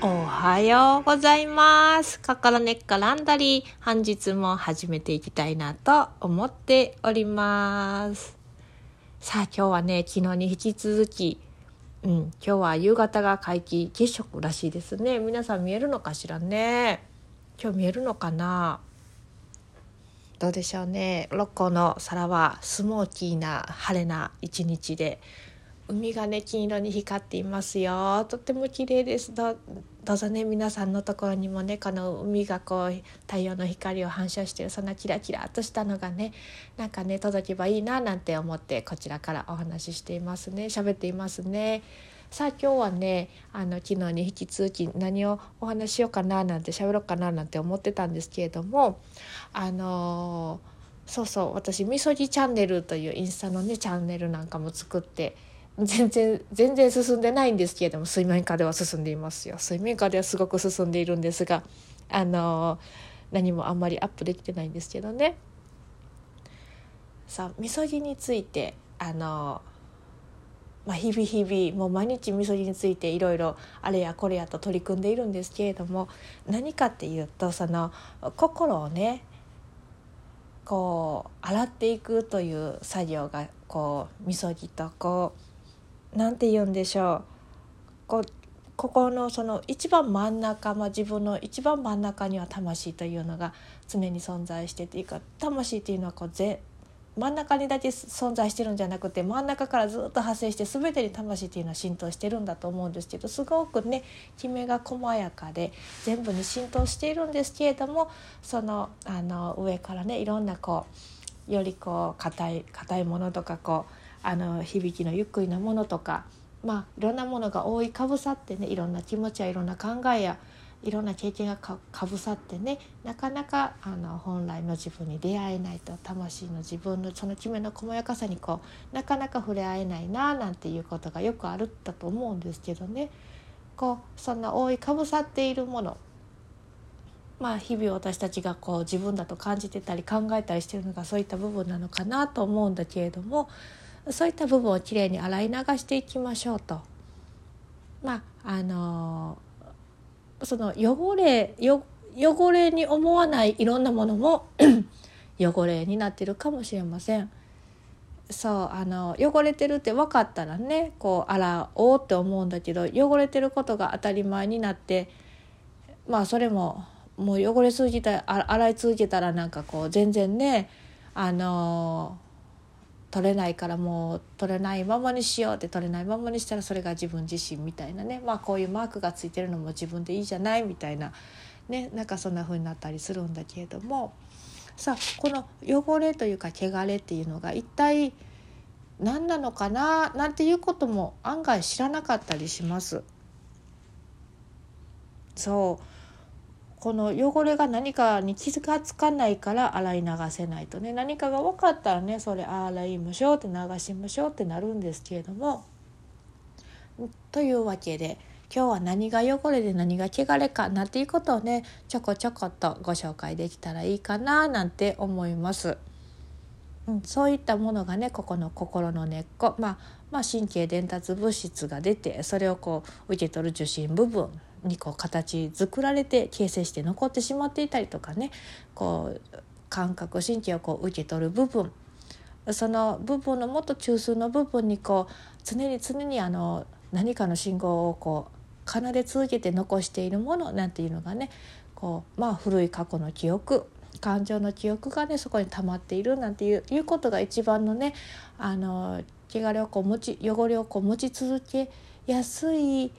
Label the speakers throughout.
Speaker 1: おはようございます。心根っこランダリー。本日も始めていきたいなと思っております。さあ今日はね、昨日に引き続き、うん、今日は夕方が皆既月食らしいですね。皆さん見えるのかしらね？今日見えるのかな？どうでしょうね。六甲の空はスモーキーな晴れな一日で、海がね金色に光っていますよ。とっても綺麗です。どどうぞね皆さんのところにもねこの海がこう太陽の光を反射してるそんなキラキラとしたのがねなんかね届けばいいななんて思ってこちらからお話ししていますね。喋っていますね。さあ今日はねあの昨日に引き続き何をお話ししようかななんて喋ろうかななんて思ってたんですけれどもあのそうそう私みそぎチャンネルというインスタのねチャンネルなんかも作って全然全然進んでないんですけれども水面下では進んでいますよ。水面下ではすごく進んでいるんですがあの何もあんまりアップできてないんですけどね。さあみそぎについてあのまあ、日々日々もう毎日みそぎについていろいろあれやこれやと取り組んでいるんですけれども何かっていうとその心をねこう洗っていくという作業がこうみそぎとこうなんて言うんでしょう。こここのその一番真ん中、まあ、自分の一番真ん中には魂というのが常に存在してていうか魂っていうのはこうぜ真ん中にだけ存在してるんじゃなくて真ん中からずっと派生して全てに魂っていうのは浸透してるんだと思うんですけどすごくねきめが細やかで全部に浸透しているんですけれどもそのあの上からねいろんなこうよりこう硬い硬いものとかこうあの響きのゆっくりなものとかまあいろんなものが覆いかぶさってねいろんな気持ちやいろんな考えやいろんな経験がかぶさってねなかなかあの本来の自分に出会えないと魂の自分のそのきめの細やかさにこうなかなか触れ合えないななんていうことがよくあるだと思うんですけどね。こうそんな覆いかぶさっているものまあ日々私たちがこう自分だと感じてたり考えたりしてるのがそういった部分なのかなと思うんだけれどもそういった部分をきれいに洗い流していきましょうと。まああのその汚れよ汚れに思わないいろんなものも 汚れになってるかもしれません。そうあの汚れてるって分かったらねこう洗おうって思うんだけど汚れてることが当たり前になってまあそれももう汚れ続けた洗い続けたらなんかこう全然ねあの取れないからもう取れないままにしようって取れないままにしたらそれが自分自身みたいなね。まあこういうマークがついてるのも自分でいいじゃないみたいなね。なんかそんな風になったりするんだけれども。さあこの汚れというか汚れっていうのが一体何なのかな？なんていうことも案外知らなかったりします。そう。この汚れが何かに気がつかないから洗い流せないとね。何かが分かったらねそれ洗いましょうって流しましょうってなるんですけれども。というわけで今日は何が汚れで何が汚れかなんていうことをねちょこちょこっとご紹介できたらいいかななんて思います。うん、そういったものがねここの心の根っこ、まあ、まあ神経伝達物質が出てそれをこう受け取る受信部分。にこう形作られて形成して残ってしまっていたりとかねこう感覚神経をこう受け取る部分その部分のもっと中枢の部分にこう常に常にあの何かの信号をこう奏で続けて残しているものなんていうのがねこう、まあ、古い過去の記憶感情の記憶がねそこに溜まっているなんていういうことが一番のねあの汚れをこう持ち汚れをこう持ち続けやすい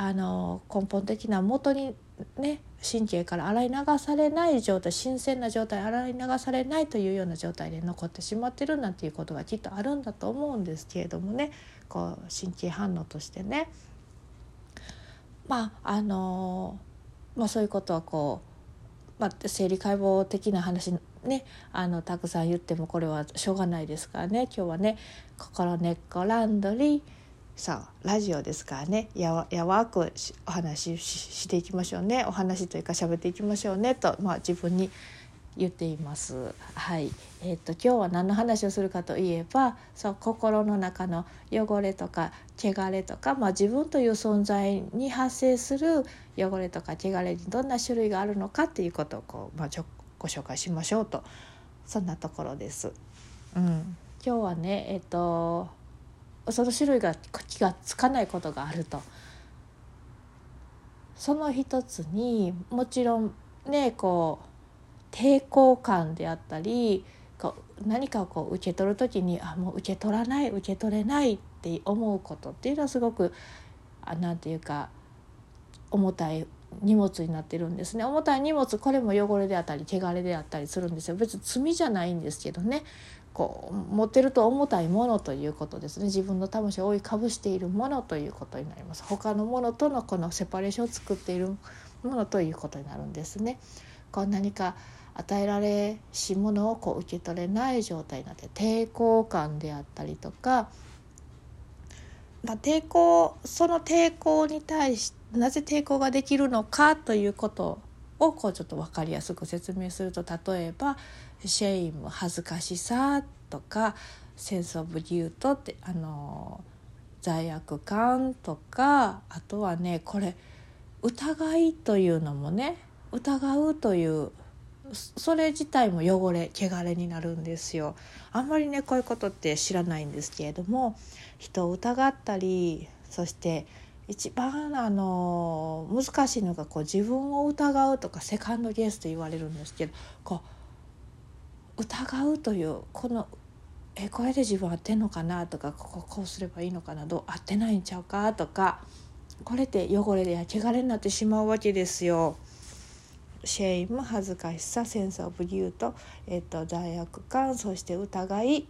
Speaker 1: あの根本的な元にね神経から洗い流されない状態新鮮な状態洗い流されないというような状態で残ってしまってるなんていうことがきっとあるんだと思うんですけれどもねこう神経反応としてね。まああのまあ、そういうことはこう、まあ、生理解剖的な話ねあのたくさん言ってもこれはしょうがないですからね今日はね「心根っこランドリー」さあラジオですからね。やわやわくお話ししていきましょうね。お話というか喋っていきましょうねと、まあ、自分に言っています。はい。えーと、今日は何の話をするかといえばそう心の中の汚れとか汚れとか、まあ、自分という存在に発生する汚れとか汚れにどんな種類があるのかっていうことをこう、まあ、ご紹介しましょうと。そんなところです。うん、今日はねえっ、ー、とその種類が気がつかないことがあると。その一つにもちろんねこう抵抗感であったりこう何かをこう受け取る時にあもう受け取らない受け取れないって思うことっていうのはすごく何て言うか重たい荷物になってるんですね。重たい荷物これも汚れであったり汚れであったりするんですよ。別に罪じゃないんですけどね。こう持ってると重たいものということですね。自分の魂を覆いかぶしているものということになります。他のものとのこのセパレーションを作っているものということになるんですね。こう何か与えられしものをこう受け取れない状態になって抵抗感であったりとか、まあ、抵抗その抵抗に対しなぜ抵抗ができるのかということをこうちょっと分かりやすく説明すると例えば shame 恥ずかしさとか sense of guilt ってあの罪悪感とかあとはねこれ疑いというのもね疑うというそれ自体も穢れ穢れになるんですよあんまりねこういうことって知らないんですけれども人を疑ったりそして一番あの難しいのがこう自分を疑うとかセカンドゲースと言われるんですけどこう疑うというこのえこれで自分合ってんのかなとかこここうすればいいのかなどう合ってないんちゃうかとかこれって汚れでや汚れになってしまうわけですよ。shame 恥ずかしさ sense of guilt、えーと、罪悪感そして疑い、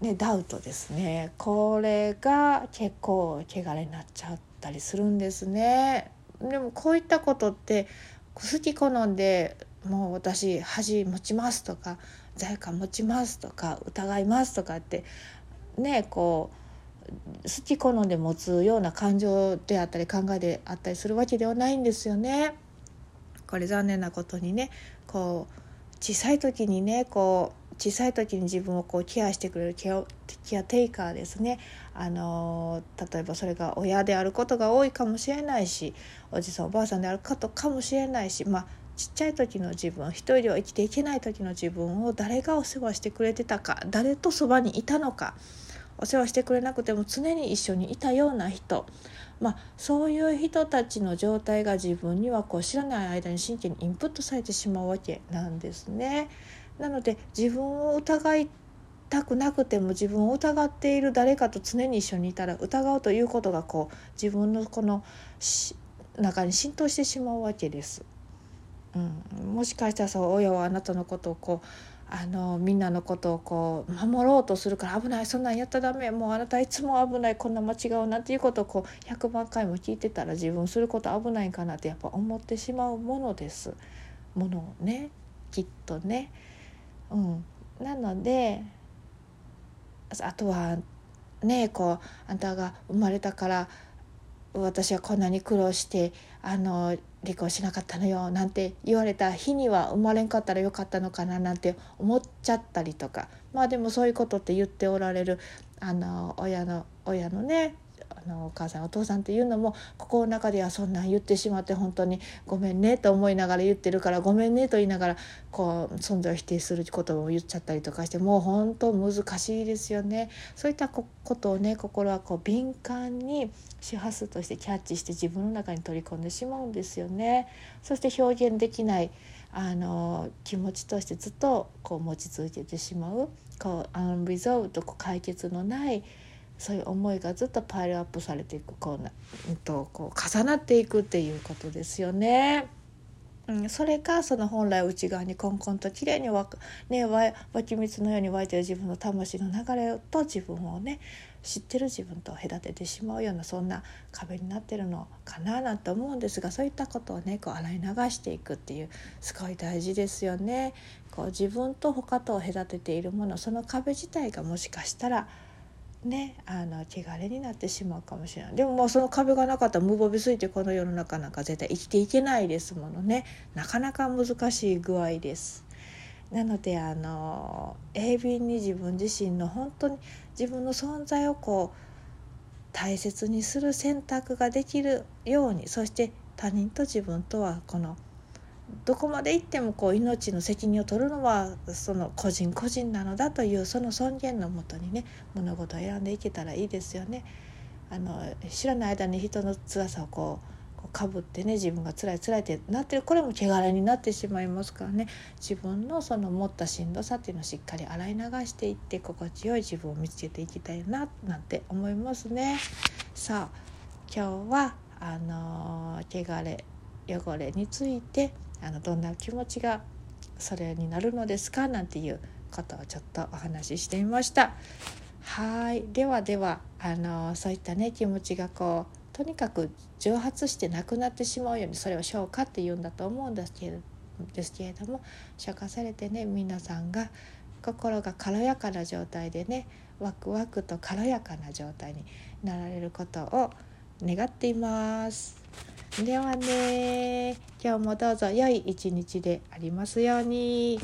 Speaker 1: ね、ダウトですねこれが結構穢れになっちゃったりするんですね。でもこういったことって好き好んでもう私恥持ちますとか罪悪感持ちますとか疑いますとかってねこう好き好んで持つような感情であったり考えであったりするわけではないんですよね。これ残念なことにねこう小さい時にねこう小さい時に自分をこうケアしてくれるケアケアテイカーですね。あの例えばそれが親であることが多いかもしれないしおじさんおばあさんであることかもしれないしまあちっちゃい時の自分一人では生きていけない時の自分を誰がお世話してくれてたか誰とそばにいたのかお世話してくれなくても常に一緒にいたような人。まあ、そういう人たちの状態が自分にはこう知らない間に神経にインプットされてしまうわけなんですね。なので自分を疑いたくなくても自分を疑っている誰かと常に一緒にいたら疑うということがこう自分のこの中に浸透してしまうわけです。うん、もしかしたらそう親はあなたのことをこうあのみんなのことをこう守ろうとするから危ないそんなんやったらダメもうあなたいつも危ないこんな間違うなっていうことをこう100万回も聞いてたら自分すること危ないかなってやっぱ思ってしまうものですものをねきっとね。うん、なのであとはねこうあんたが生まれたから私はこんなに苦労してあの離婚しなかったのよなんて言われた日には生まれんかったらよかったのかななんて思っちゃったりとか。まあでもそういうことって言っておられるあの親の親のねあのお母さんお父さんっていうのも心の中ではそんなん言ってしまって本当にごめんねと思いながら言ってるからごめんねと言いながらこう存在を否定することを言っちゃったりとかしてもう本当難しいですよね。そういったことをね心はこう敏感に周波数としてキャッチして自分の中に取り込んでしまうんですよね。そして表現できないあの気持ちとしてずっとこう持ち続けてしまうこうアンリゾルと解決のないそういう思いがずっとパイルアップされていくこうな、うん、とこう重なっていくっていうことですよね。うん、それかその本来内側にコンコンときれいにわ、ね、湧き水のように湧いてる自分の魂の流れと自分をね知ってる自分と隔ててしまうようなそんな壁になってるのかななんて思うんですがそういったことをねこう洗い流していくっていうすごい大事ですよね。こう自分と他とを隔てているものその壁自体がもしかしたらねあの汚れになってしまうかもしれないでももうその壁がなかったら無防備すぎてこの世の中なんか絶対生きていけないですものねなかなか難しい具合です。なのであの鋭敏に自分自身の本当に自分の存在をこう大切にする選択ができるようにそして他人と自分とはこのどこまで行ってもこう命の責任を取るのはその個人個人なのだというその尊厳のもとにね物事を選んでいけたらいいですよね。あの知らない間に人の辛さをこうかぶってね自分が辛い辛いってなってるこれも汚れになってしまいますからね自分のその持ったしんどさっていうのをしっかり洗い流していって心地よい自分を見つけていきたいななんて思いますね。さあ今日はあの汚れ汚れについてあのどんな気持ちがそれになるのですか？なんていうことをちょっとお話ししてみました。はいではではあのそういったね気持ちがこうとにかく蒸発してなくなってしまうようにそれを消化って言うんだと思うんですけれですけれども消化されてね皆さんが心が軽やかな状態でねワクワクと軽やかな状態になられることを願っています。ではね今日もどうぞ良い一日でありますように。